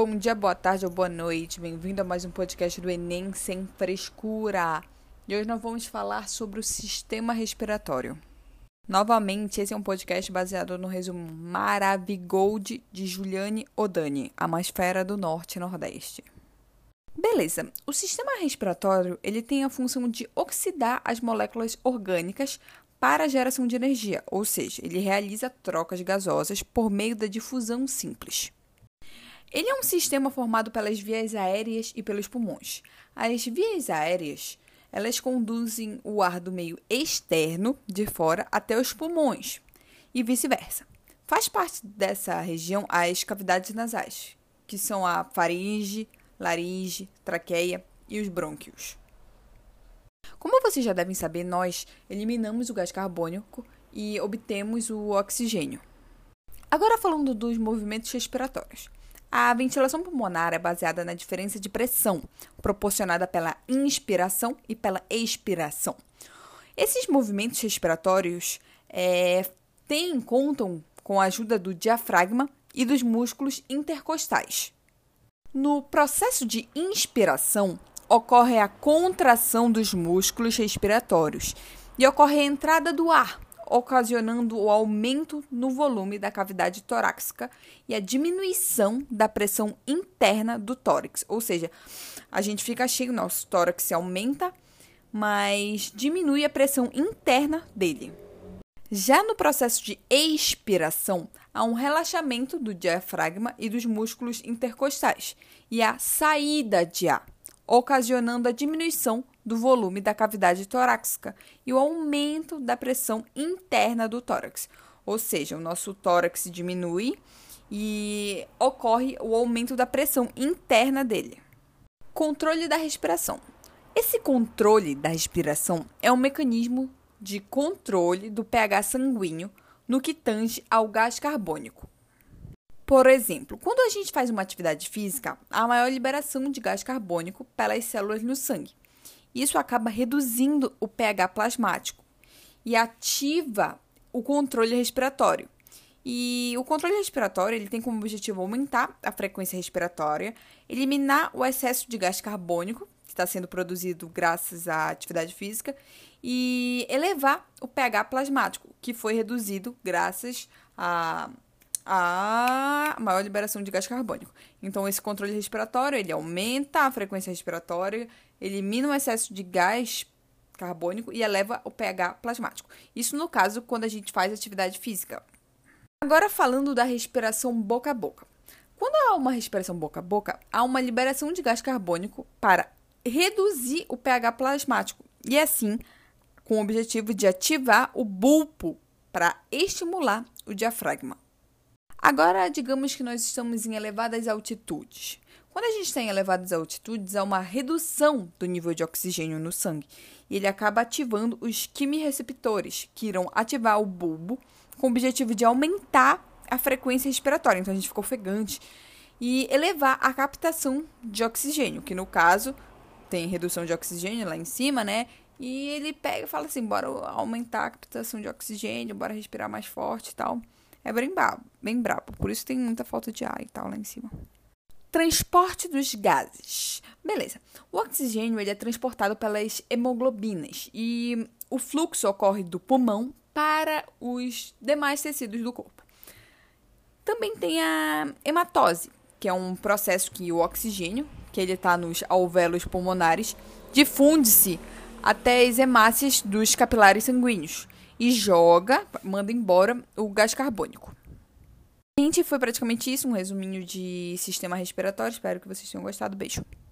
Bom dia, boa tarde ou boa noite. Bem-vindo a mais um podcast do Enem sem frescura. E hoje nós vamos falar sobre o sistema respiratório. Novamente, esse é um podcast baseado no resumo Maravigold de Juliane Odani, a mais fera do Norte e Nordeste. Beleza. O sistema respiratório, ele tem a função de oxidar as moléculas orgânicas para a geração de energia, ou seja, ele realiza trocas gasosas por meio da difusão simples. Ele é um sistema formado pelas vias aéreas e pelos pulmões. As vias aéreas, elas conduzem o ar do meio externo, de fora, até os pulmões e vice-versa. Faz parte dessa região as cavidades nasais, que são a faringe, laringe, traqueia e os brônquios. Como vocês já devem saber, nós eliminamos o gás carbônico e obtemos o oxigênio. Agora falando dos movimentos respiratórios. A ventilação pulmonar é baseada na diferença de pressão proporcionada pela inspiração e pela expiração. Esses movimentos respiratórios é, têm, contam com a ajuda do diafragma e dos músculos intercostais. No processo de inspiração, ocorre a contração dos músculos respiratórios e ocorre a entrada do ar ocasionando o aumento no volume da cavidade torácica e a diminuição da pressão interna do tórax. Ou seja, a gente fica cheio, nosso tórax aumenta, mas diminui a pressão interna dele. Já no processo de expiração, há um relaxamento do diafragma e dos músculos intercostais e a saída de ar, ocasionando a diminuição do volume da cavidade torácica e o aumento da pressão interna do tórax. Ou seja, o nosso tórax diminui e ocorre o aumento da pressão interna dele. Controle da respiração. Esse controle da respiração é um mecanismo de controle do pH sanguíneo no que tange ao gás carbônico. Por exemplo, quando a gente faz uma atividade física, há maior liberação de gás carbônico pelas células no sangue. Isso acaba reduzindo o pH plasmático e ativa o controle respiratório. E o controle respiratório ele tem como objetivo aumentar a frequência respiratória, eliminar o excesso de gás carbônico que está sendo produzido graças à atividade física e elevar o pH plasmático, que foi reduzido graças a a maior liberação de gás carbônico. Então, esse controle respiratório, ele aumenta a frequência respiratória, elimina o excesso de gás carbônico e eleva o pH plasmático. Isso no caso quando a gente faz atividade física. Agora falando da respiração boca a boca. Quando há uma respiração boca a boca, há uma liberação de gás carbônico para reduzir o pH plasmático e assim com o objetivo de ativar o bulbo para estimular o diafragma. Agora, digamos que nós estamos em elevadas altitudes. Quando a gente está em elevadas altitudes, há uma redução do nível de oxigênio no sangue e ele acaba ativando os quimireceptores, que irão ativar o bulbo com o objetivo de aumentar a frequência respiratória. Então a gente fica ofegante e elevar a captação de oxigênio, que no caso tem redução de oxigênio lá em cima, né? E ele pega e fala assim: bora aumentar a captação de oxigênio, bora respirar mais forte e tal. É bem brabo, bem brabo. Por isso tem muita falta de ar e tal lá em cima. Transporte dos gases. Beleza. O oxigênio ele é transportado pelas hemoglobinas e o fluxo ocorre do pulmão para os demais tecidos do corpo. Também tem a hematose, que é um processo que o oxigênio, que ele está nos alvéolos pulmonares, difunde-se até as hemácias dos capilares sanguíneos e joga, manda embora o gás carbônico. Gente, foi praticamente isso, um resuminho de sistema respiratório. Espero que vocês tenham gostado. Beijo.